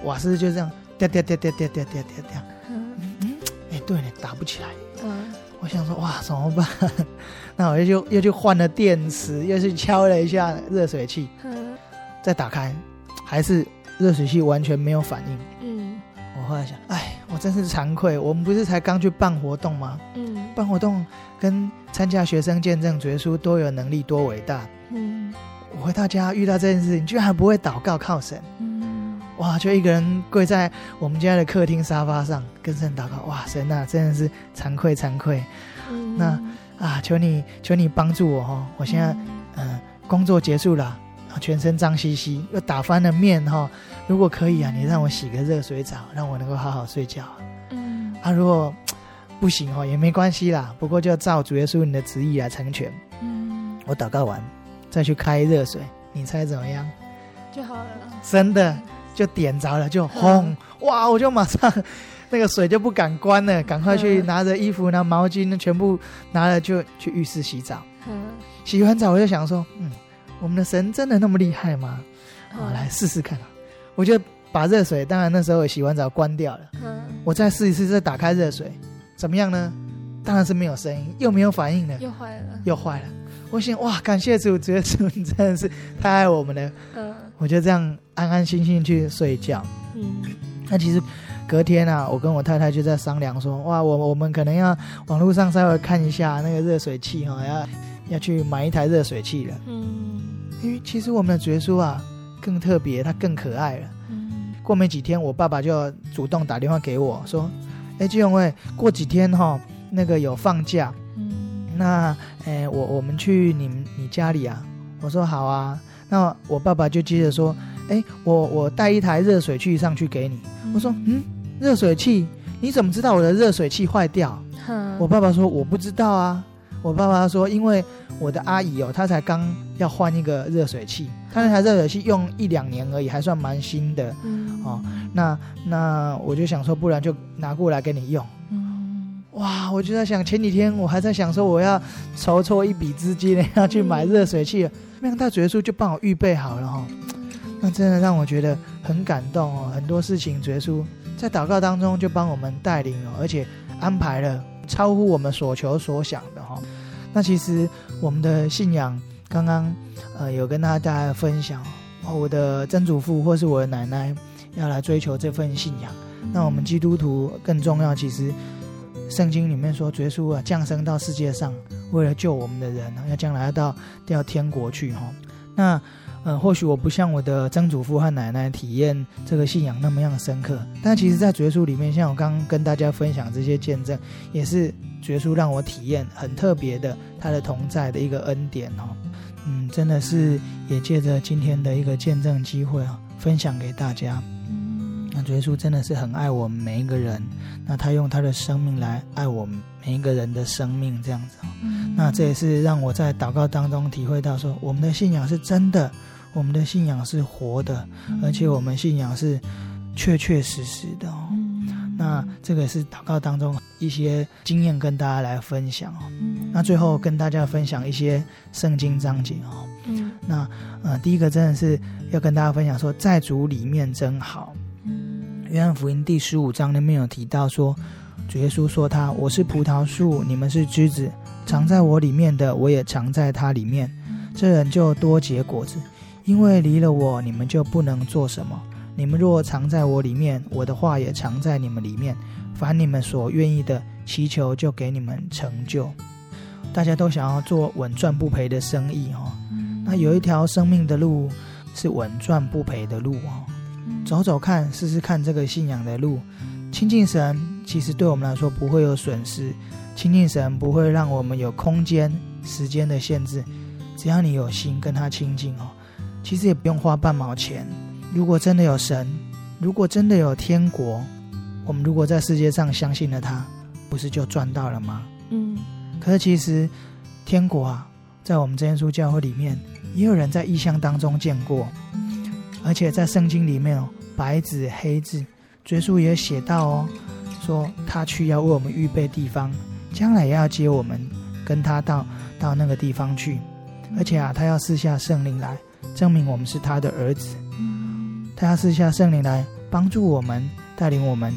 瓦斯就这样掉掉掉掉掉掉掉掉掉。嗯嗯，哎，对了，打不起来。嗯，我想说，哇，怎么办？那我就又去换了电池，又去敲了一下热水器，嗯、再打开。还是热水器完全没有反应。嗯，我后来想，哎，我真是惭愧。我们不是才刚去办活动吗？嗯，办活动跟参加学生见证绝书多有能力，多伟大。嗯，我回到家遇到这件事情，居然还不会祷告靠神。嗯，哇，就一个人跪在我们家的客厅沙发上跟神祷告。哇，神啊，真的是惭愧惭愧。嗯，那啊，求你求你帮助我哈，我现在嗯、呃、工作结束了。全身脏兮兮，又打翻了面哈。如果可以啊，你让我洗个热水澡，让我能够好好睡觉。嗯，啊，如果不行哦，也没关系啦。不过就要照主耶稣你的旨意来成全。嗯，我祷告完再去开热水，你猜怎么样？就好了。真的就点着了，就轰！嗯、哇，我就马上 那个水就不敢关了，赶快去拿着衣服、拿毛巾，全部拿了就去浴室洗澡。嗯，洗完澡我就想说，嗯。我们的神真的那么厉害吗？我来试试看。我就把热水，当然那时候我洗完澡关掉了。嗯，我再试一次，再打开热水，怎么样呢？当然是没有声音，又没有反应了，又坏了，又坏了。我想，哇，感谢主，觉得主你真的是太爱我们了。嗯，我就这样安安心心去睡觉。嗯，那其实隔天啊，我跟我太太就在商量说，哇，我我们可能要网络上稍微看一下那个热水器哈，要要去买一台热水器了。嗯，因为其实我们的主耶稣啊更特别，他更可爱了。嗯，过没几天，我爸爸就主动打电话给我说，哎，基永卫，过几天哈，那个有放假，嗯，那哎我我们去你你家里啊，我说好啊，那我爸爸就接着说。哎，我我带一台热水器上去给你。我说，嗯，热水器，你怎么知道我的热水器坏掉？嗯、我爸爸说我不知道啊。我爸爸说，因为我的阿姨哦，她才刚要换一个热水器，她那台热水器用一两年而已，还算蛮新的。嗯、哦，那那我就想说，不然就拿过来给你用。嗯、哇，我就在想，前几天我还在想说，我要筹措一笔资金要去买热水器，没想到主耶稣就帮我预备好了哈、哦。那真的让我觉得很感动哦，很多事情，主耶稣在祷告当中就帮我们带领哦，而且安排了超乎我们所求所想的哈。那其实我们的信仰，刚刚呃有跟大家分享哦，我的曾祖父或是我的奶奶要来追求这份信仰。那我们基督徒更重要，其实圣经里面说，耶稣啊降生到世界上，为了救我们的人，要将来要到要天国去哈。那嗯，或许我不像我的曾祖父和奶奶体验这个信仰那么样深刻，但其实，在主耶稣里面，像我刚刚跟大家分享这些见证，也是主耶稣让我体验很特别的他的同在的一个恩典哦。嗯，真的是也借着今天的一个见证机会啊，分享给大家。那主耶稣真的是很爱我们每一个人，那他用他的生命来爱我们每一个人的生命，这样子。那这也是让我在祷告当中体会到说，我们的信仰是真的。我们的信仰是活的，而且我们信仰是确确实实的哦。那这个是祷告当中一些经验跟大家来分享哦。那最后跟大家分享一些圣经章节哦。那呃，第一个真的是要跟大家分享说，在主里面真好。约翰福音第十五章里面有提到说，主耶稣说他，我是葡萄树，你们是枝子，藏在我里面的，我也藏在他里面，这人就多结果子。因为离了我，你们就不能做什么。你们若藏在我里面，我的话也藏在你们里面。凡你们所愿意的，祈求就给你们成就。大家都想要做稳赚不赔的生意哦。那有一条生命的路是稳赚不赔的路哦。走走看，试试看这个信仰的路。亲近神，其实对我们来说不会有损失。亲近神不会让我们有空间、时间的限制。只要你有心跟他亲近哦。其实也不用花半毛钱。如果真的有神，如果真的有天国，我们如果在世界上相信了他，不是就赚到了吗？嗯。可是其实天国啊，在我们真耶稣教会里面，也有人在异象当中见过，而且在圣经里面哦，白纸黑字，耶稣也写到哦，说他去要为我们预备地方，将来也要接我们跟他到到那个地方去，而且啊，他要赐下圣灵来。证明我们是他的儿子，他要赐下圣灵来帮助我们，带领我们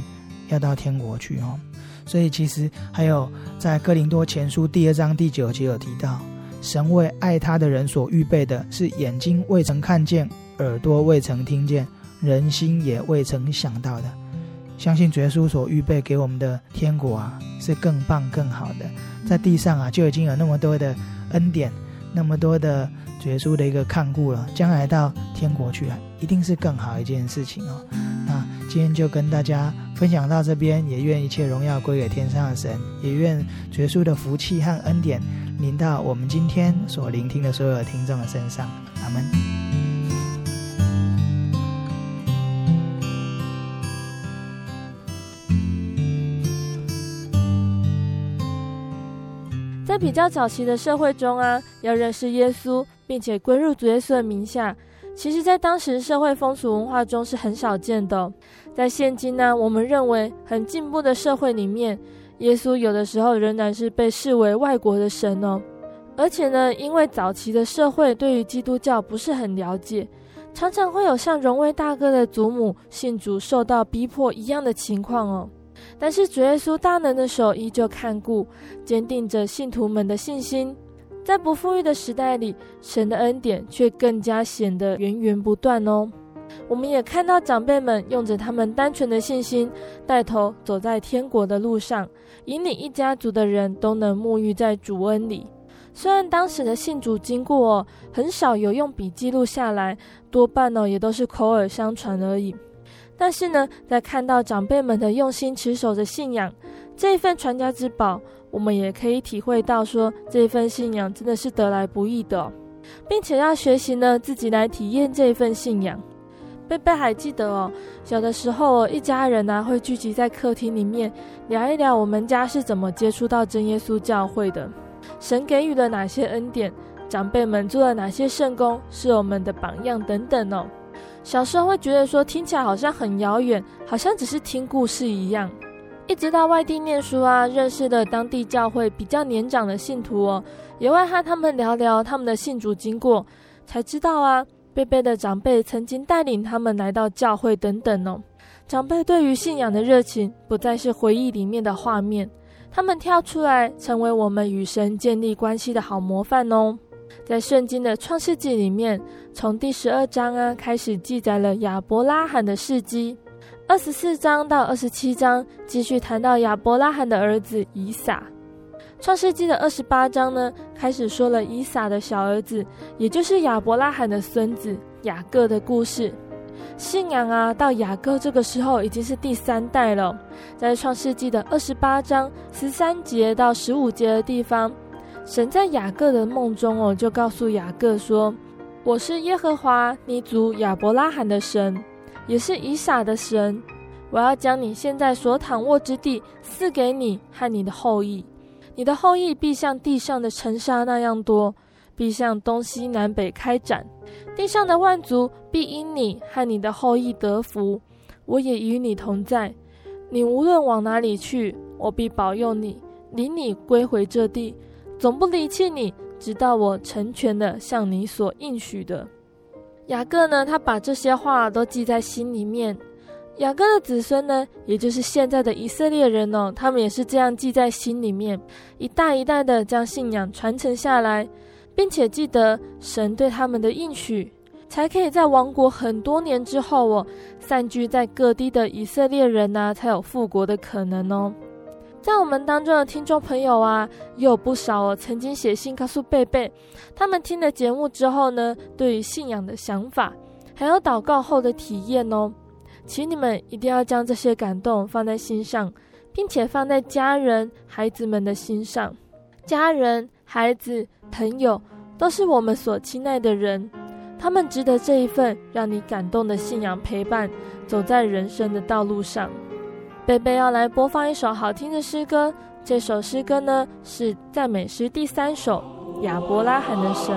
要到天国去哦。所以其实还有在哥林多前书第二章第九节有提到，神为爱他的人所预备的是眼睛未曾看见，耳朵未曾听见，人心也未曾想到的。相信主耶稣所预备给我们的天国啊，是更棒更好的。在地上啊，就已经有那么多的恩典，那么多的。绝叔的一个看顾了，将来到天国去啊，一定是更好一件事情哦。那今天就跟大家分享到这边，也愿一切荣耀归给天上的神，也愿绝叔的福气和恩典临到我们今天所聆听的所有的听众的身上。阿门。在比较早期的社会中啊，要认识耶稣。并且归入主耶稣的名下，其实，在当时社会风俗文化中是很少见的。在现今呢，我们认为很进步的社会里面，耶稣有的时候仍然是被视为外国的神哦。而且呢，因为早期的社会对于基督教不是很了解，常常会有像荣威大哥的祖母信主受到逼迫一样的情况哦。但是主耶稣大能的手依旧看顾，坚定着信徒们的信心。在不富裕的时代里，神的恩典却更加显得源源不断哦。我们也看到长辈们用着他们单纯的信心，带头走在天国的路上，引领一家族的人都能沐浴在主恩里。虽然当时的信主经过哦，很少有用笔记录下来，多半呢也都是口耳相传而已。但是呢，在看到长辈们的用心持守着信仰这一份传家之宝，我们也可以体会到说，这份信仰真的是得来不易的，并且要学习呢自己来体验这份信仰。贝贝还记得哦，小的时候一家人呢、啊、会聚集在客厅里面聊一聊我们家是怎么接触到真耶稣教会的，神给予了哪些恩典，长辈们做了哪些圣工，是我们的榜样等等哦。小时候会觉得说听起来好像很遥远，好像只是听故事一样。一直到外地念书啊，认识了当地教会比较年长的信徒哦，也会和他们聊聊他们的信主经过，才知道啊。贝贝的长辈曾经带领他们来到教会等等哦，长辈对于信仰的热情不再是回忆里面的画面，他们跳出来成为我们与神建立关系的好模范哦。在圣经的创世纪里面，从第十二章啊开始记载了亚伯拉罕的事迹，二十四章到二十七章继续谈到亚伯拉罕的儿子以撒。创世纪的二十八章呢，开始说了以撒的小儿子，也就是亚伯拉罕的孙子雅各的故事。信仰啊，到雅各这个时候已经是第三代了。在创世纪的二十八章十三节到十五节的地方，神在雅各的梦中哦，就告诉雅各说：“我是耶和华你祖亚伯拉罕的神，也是以撒的神。我要将你现在所躺卧之地赐给你和你的后裔。”你的后裔必像地上的尘沙那样多，必向东西南北开展。地上的万族必因你和你的后裔得福。我也与你同在。你无论往哪里去，我必保佑你，领你归回这地，总不离弃你，直到我成全的向你所应许的。雅各呢，他把这些话都记在心里面。雅各的子孙呢，也就是现在的以色列人哦，他们也是这样记在心里面，一代一代的将信仰传承下来，并且记得神对他们的应许，才可以在亡国很多年之后哦，散居在各地的以色列人呢、才有复国的可能哦。在我们当中的听众朋友啊，也有不少哦，曾经写信告诉贝贝，他们听了节目之后呢，对于信仰的想法，还有祷告后的体验哦。请你们一定要将这些感动放在心上，并且放在家人、孩子们的心上。家人、孩子、朋友都是我们所亲爱的人，他们值得这一份让你感动的信仰陪伴，走在人生的道路上。贝贝要来播放一首好听的诗歌，这首诗歌呢是赞美诗第三首《亚伯拉罕的神》。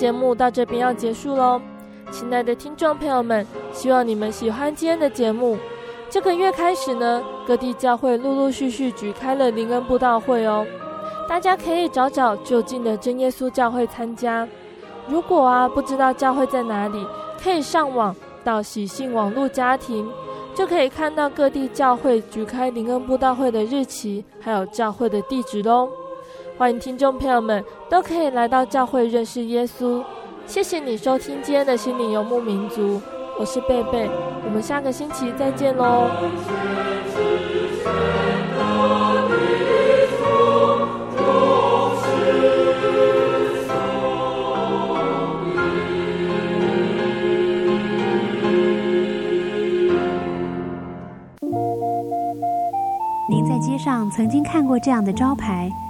节目到这边要结束喽，亲爱的听众朋友们，希望你们喜欢今天的节目。这个月开始呢，各地教会陆陆续续举开了灵恩布道会哦，大家可以找找就近的真耶稣教会参加。如果啊不知道教会在哪里，可以上网到喜信网络家庭，就可以看到各地教会举开灵恩布道会的日期，还有教会的地址喽。欢迎听众朋友们都可以来到教会认识耶稣。谢谢你收听今天的心灵游牧民族，我是贝贝，我们下个星期再见喽。您在街上曾经看过这样的招牌“